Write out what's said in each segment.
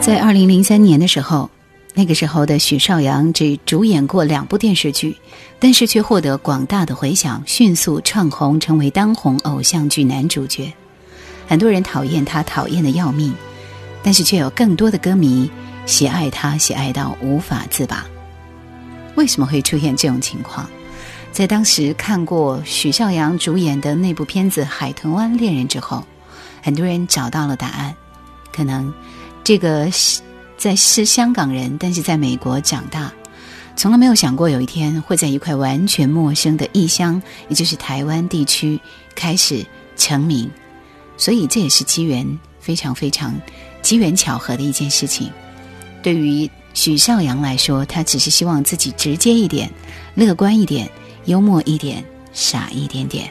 在二零零三年的时候，那个时候的许绍洋只主演过两部电视剧，但是却获得广大的回响，迅速窜红，成为当红偶像剧男主角。很多人讨厌他，讨厌的要命，但是却有更多的歌迷喜爱他，喜爱到无法自拔。为什么会出现这种情况？在当时看过许绍洋主演的那部片子《海豚湾恋人》之后，很多人找到了答案。可能这个在是香港人，但是在美国长大，从来没有想过有一天会在一块完全陌生的异乡，也就是台湾地区开始成名。所以这也是机缘非常非常机缘巧合的一件事情。对于许绍洋来说，他只是希望自己直接一点、乐观一点。幽默一点，傻一点点。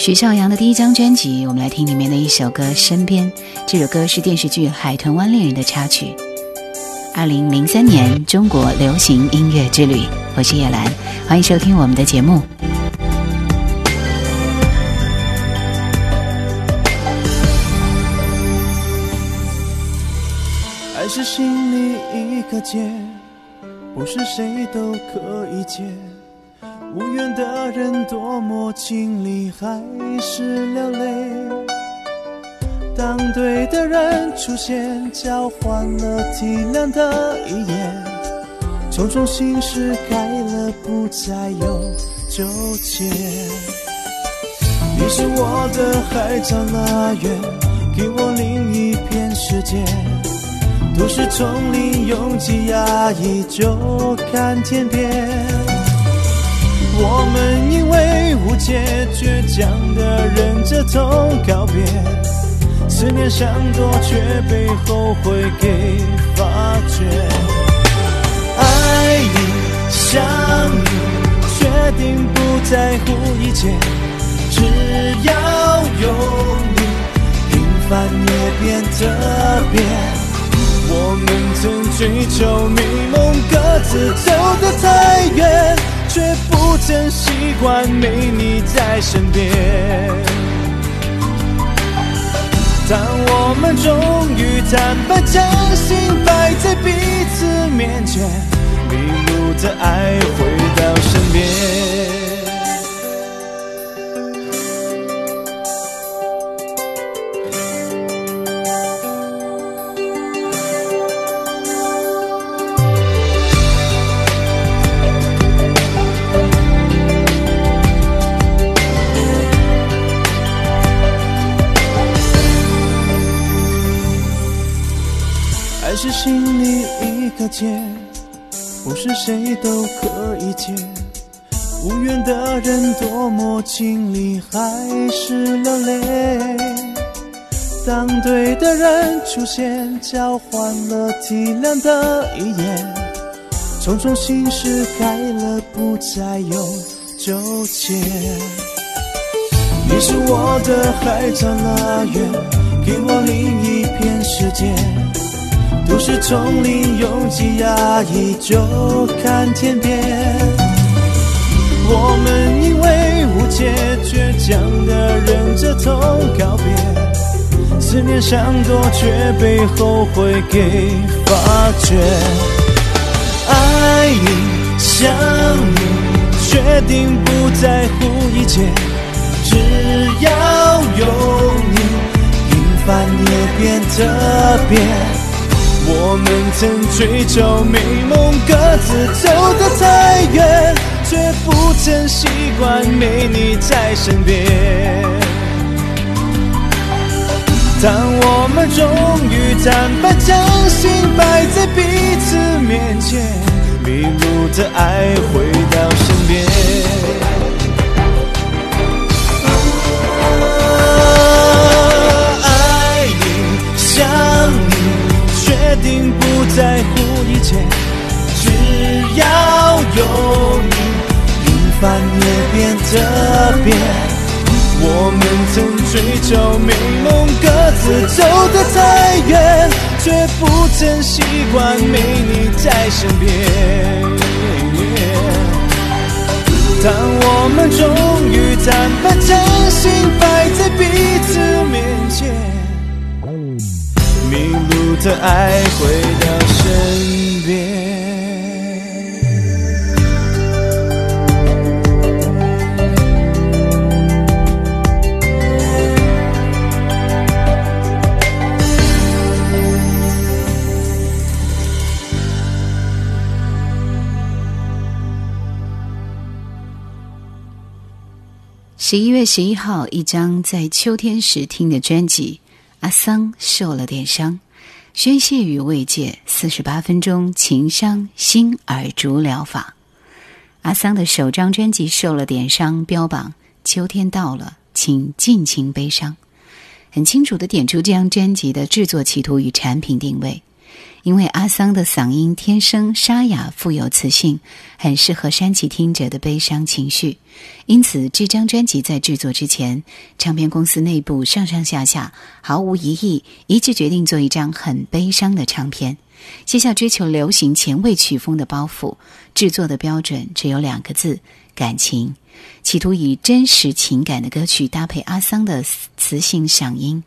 许绍洋的第一张专辑，我们来听里面的一首歌《身边》。这首歌是电视剧《海豚湾恋人》的插曲。二零零三年中国流行音乐之旅，我是叶兰，欢迎收听我们的节目。爱是心里一个结。不是谁都可以解，无缘的人多么尽力还是流泪。当对的人出现，交换了体谅的一眼，种种心事改了，不再有纠结。你是我的海角乐园，给我另一片世界。都市丛林拥挤压抑，就看天边。我们因为误解，倔强的忍着痛告别。思念像多，却被后悔给发觉。爱你，想你，决定不在乎一切，只要有你，平凡也变特别。我们曾追求美梦，各自走得太远，却不曾习惯没你在身边。当我们终于坦白，将心摆在彼此面前，迷路的爱回到身边。谁都可以解。无缘的人多么经历还是流泪。当对的人出现，交换了体谅的一眼，种种心事改了，不再有纠结。你是我的海角乐园，给我另一片世界。都市丛林拥挤压抑，就看天边。我们因为误解，倔强的忍着痛告别。思念像多，却被后悔给发觉。爱你，想你，决定不在乎一切，只要有你，平凡也变特别。我们曾追求美梦，各自走得太远，却不曾习惯没你在身边。当我们终于坦白，将心摆在彼此面前，迷路的爱回到身边。定不在乎一切，只要有你，平凡也变特别。我们曾追求美梦，各自走得太远，却不曾习惯没你在身边。当我们终于坦白，真心摆在彼此面前。的爱回到身边。十一月十一号，一张在秋天时听的专辑，阿桑受了点伤，宣泄与慰藉，四十八分钟情商心耳足疗法。阿桑的首张专辑受了点伤，标榜秋天到了，请尽情悲伤，很清楚的点出这张专辑的制作企图与产品定位。因为阿桑的嗓音天生沙哑、富有磁性，很适合煽起听者的悲伤情绪，因此这张专辑在制作之前，唱片公司内部上上下下毫无疑义，一致决定做一张很悲伤的唱片，卸下追求流行前卫曲风的包袱，制作的标准只有两个字：感情，企图以真实情感的歌曲搭配阿桑的磁性嗓音，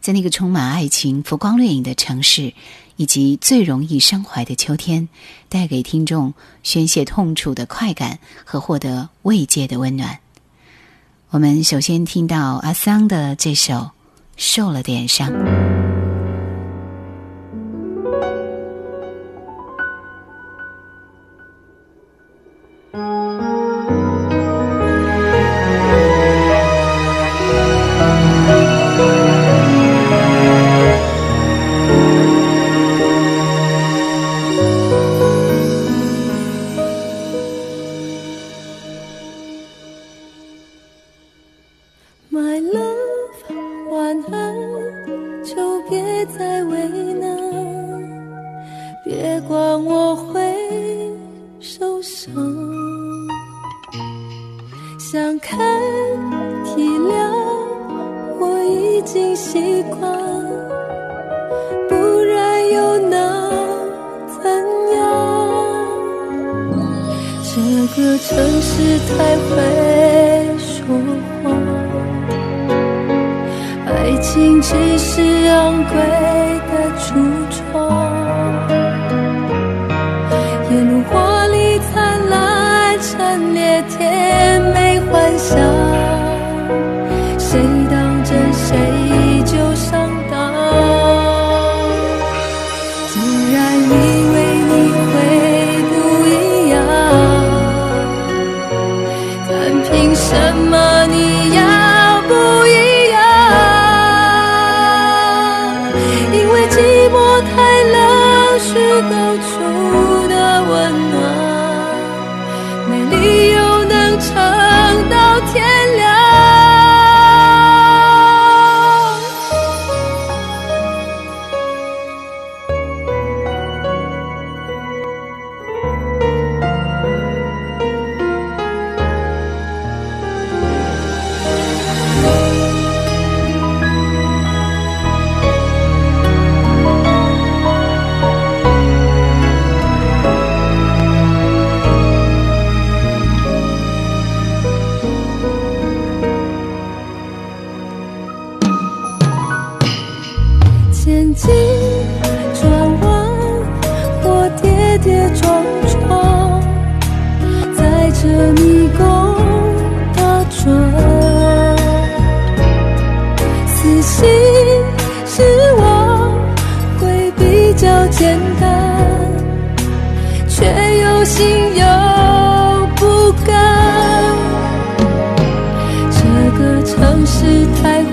在那个充满爱情、浮光掠影的城市。以及最容易伤怀的秋天，带给听众宣泄痛楚的快感和获得慰藉的温暖。我们首先听到阿桑的这首《受了点伤》。这个城市太会说谎。爱情只是昂贵的出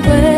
away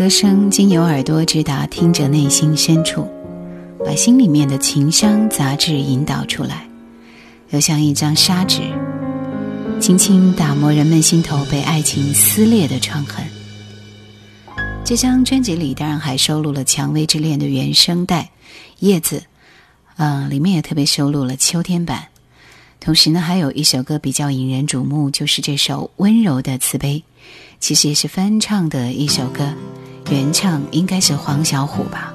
歌声经由耳朵直达听者内心深处，把心里面的情伤杂质引导出来，又像一张砂纸，轻轻打磨人们心头被爱情撕裂的创痕。这张专辑里当然还收录了《蔷薇之恋》的原声带《叶子》，嗯，里面也特别收录了秋天版。同时呢，还有一首歌比较引人瞩目，就是这首《温柔的慈悲》，其实也是翻唱的一首歌，原唱应该是黄小琥吧。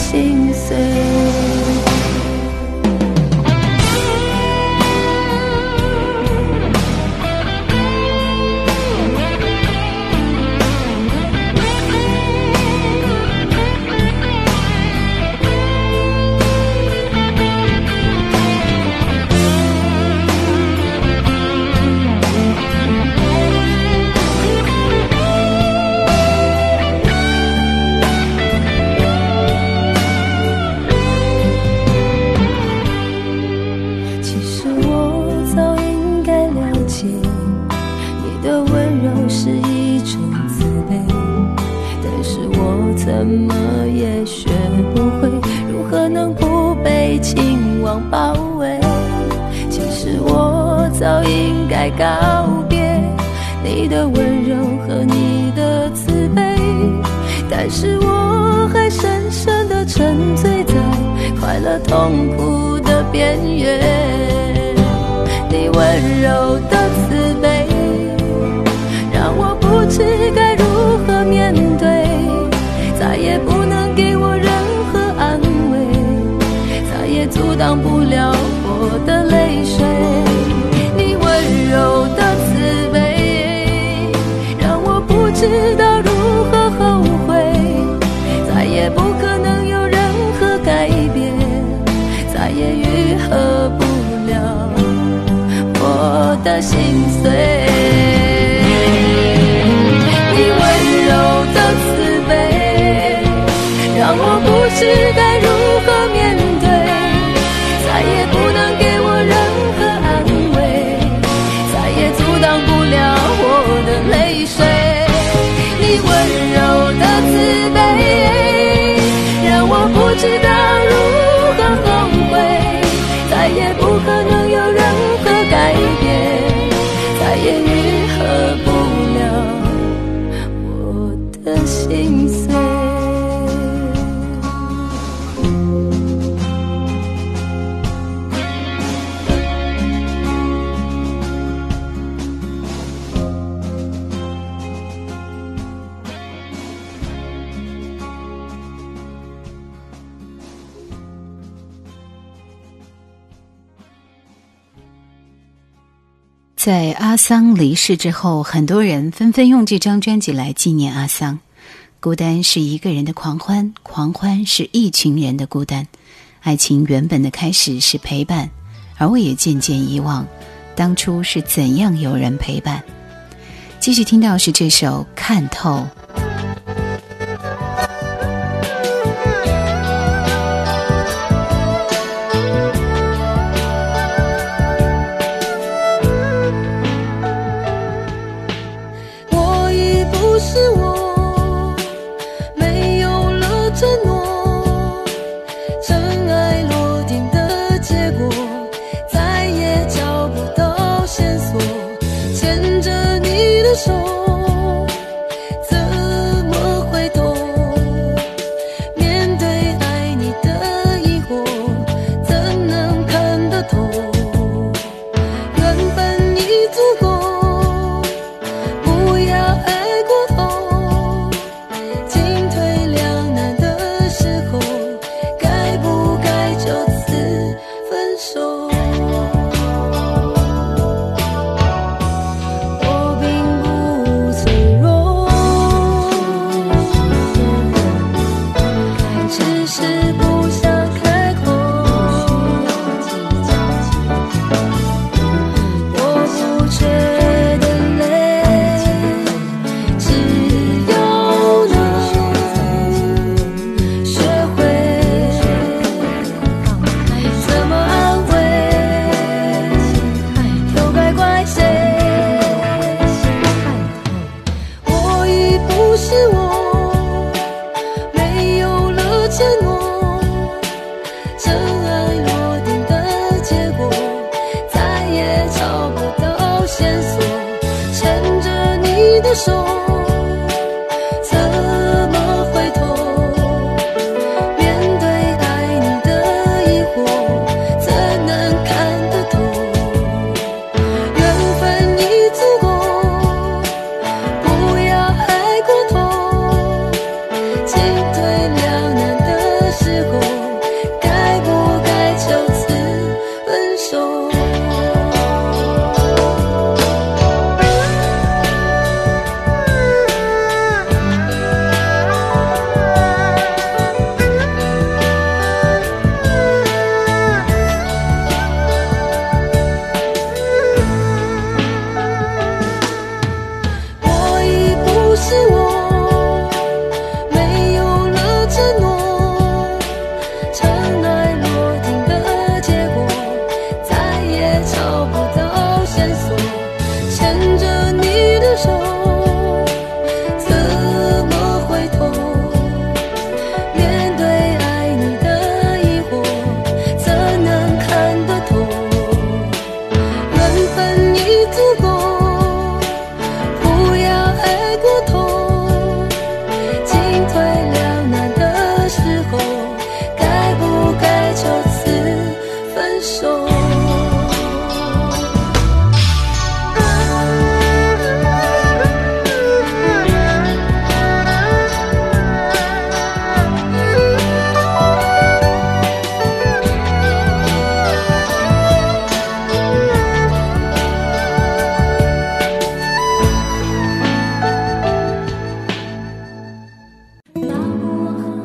心碎。温柔和你的慈悲，但是我还深深的沉醉在快乐痛苦的边缘。你温柔的慈悲，让我不知该如何面对，再也不能给我任何安慰，再也阻挡不了我的泪水。你温柔的的心碎。桑离世之后，很多人纷纷用这张专辑来纪念阿桑。孤单是一个人的狂欢，狂欢是一群人的孤单。爱情原本的开始是陪伴，而我也渐渐遗忘，当初是怎样有人陪伴。继续听到是这首《看透》。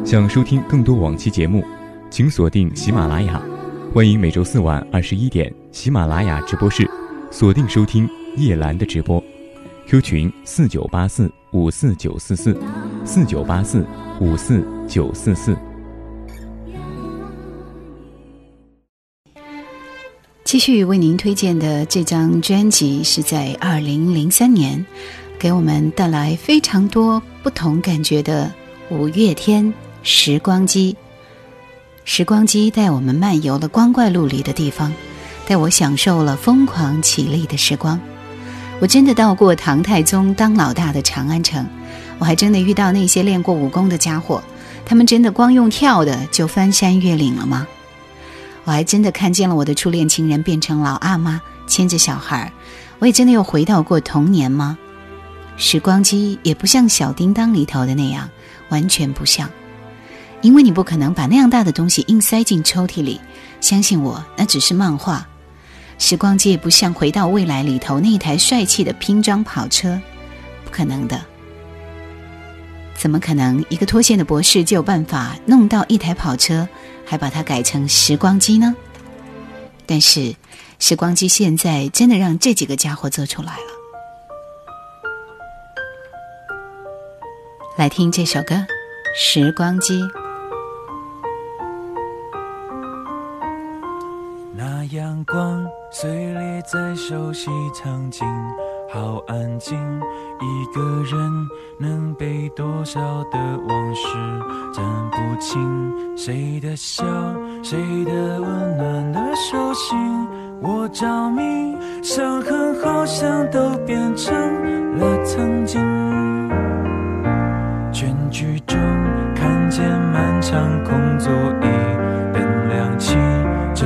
想收听更多往期节目，请锁定喜马拉雅。欢迎每周四晚二十一点喜马拉雅直播室锁定收听叶兰的直播。Q 群四九八四五四九四四四九八四五四九四四。继续为您推荐的这张专辑是在二零零三年，给我们带来非常多不同感觉的五月天。时光机，时光机带我们漫游了光怪陆离的地方，带我享受了疯狂绮丽的时光。我真的到过唐太宗当老大的长安城，我还真的遇到那些练过武功的家伙，他们真的光用跳的就翻山越岭了吗？我还真的看见了我的初恋情人变成老阿妈牵着小孩儿，我也真的又回到过童年吗？时光机也不像小叮当里头的那样，完全不像。因为你不可能把那样大的东西硬塞进抽屉里，相信我，那只是漫画。时光机也不像回到未来里头那一台帅气的拼装跑车，不可能的。怎么可能一个脱线的博士就有办法弄到一台跑车，还把它改成时光机呢？但是，时光机现在真的让这几个家伙做出来了。来听这首歌《时光机》。光碎裂在熟悉场景。好安静，一个人能被多少的往事占不清？谁的笑，谁的温暖的手心，我着迷，伤痕好像都变成了曾经。全剧终，看见漫长空座椅灯亮起，这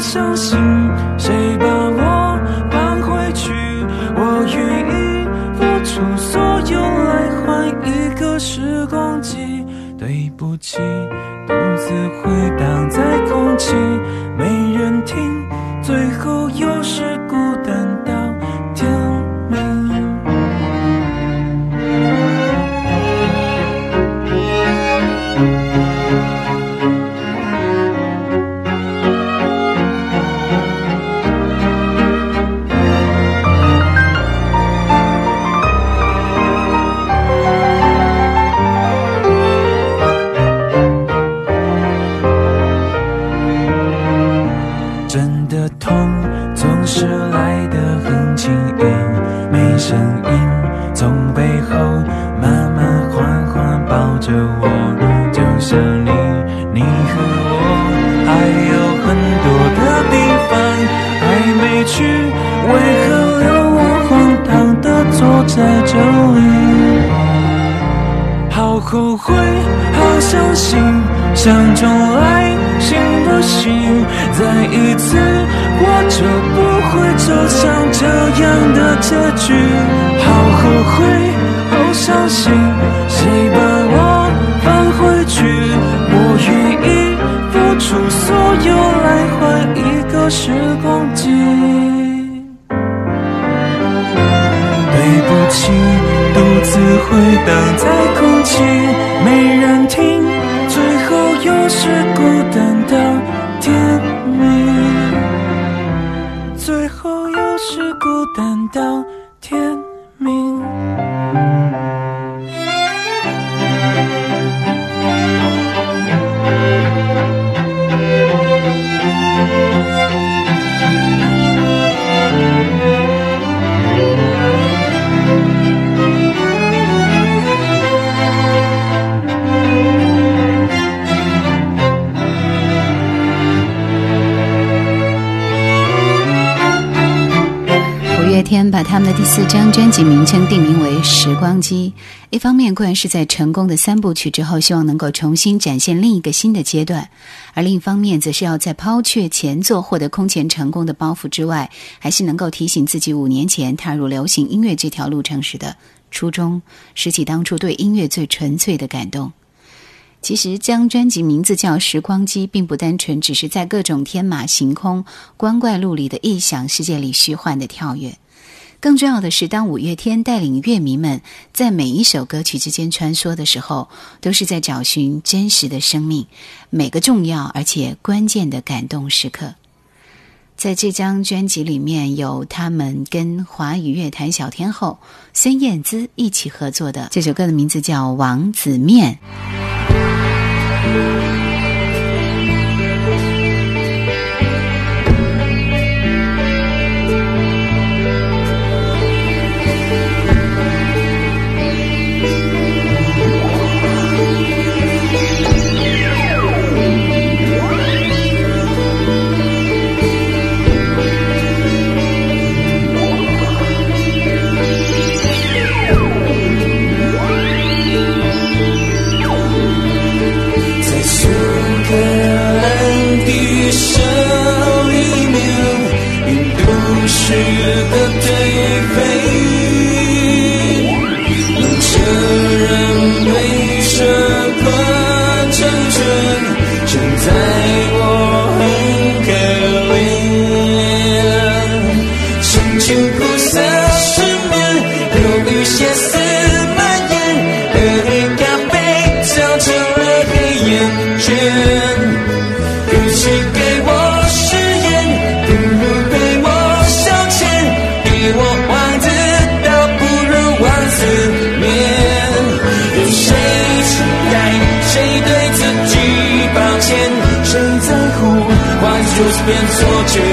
相信谁把我搬回去？我愿意付出所有来换一个时光机。对不起，独自回荡在空气，后悔好伤心想重来行不行再一次我就不会走向这样的结局？好后悔好伤心谁把我放回去？我愿意付出所有来换一个时光机。情独自回荡在空气。没人听最后又是孤单到天明。最后又是孤单到他们的第四张专辑名称定名为《时光机》，一方面固然是在成功的三部曲之后，希望能够重新展现另一个新的阶段；而另一方面，则是要在抛却前作获得空前成功的包袱之外，还是能够提醒自己五年前踏入流行音乐这条路程时的初衷，拾起当初对音乐最纯粹的感动。其实，将专辑名字叫《时光机》，并不单纯只是在各种天马行空、光怪陆离的异想世界里虚幻的跳跃。更重要的是，当五月天带领乐迷们在每一首歌曲之间穿梭的时候，都是在找寻真实的生命，每个重要而且关键的感动时刻。在这张专辑里面有他们跟华语乐坛小天后孙燕姿一起合作的这首歌的名字叫《王子面》。或许就是变错觉，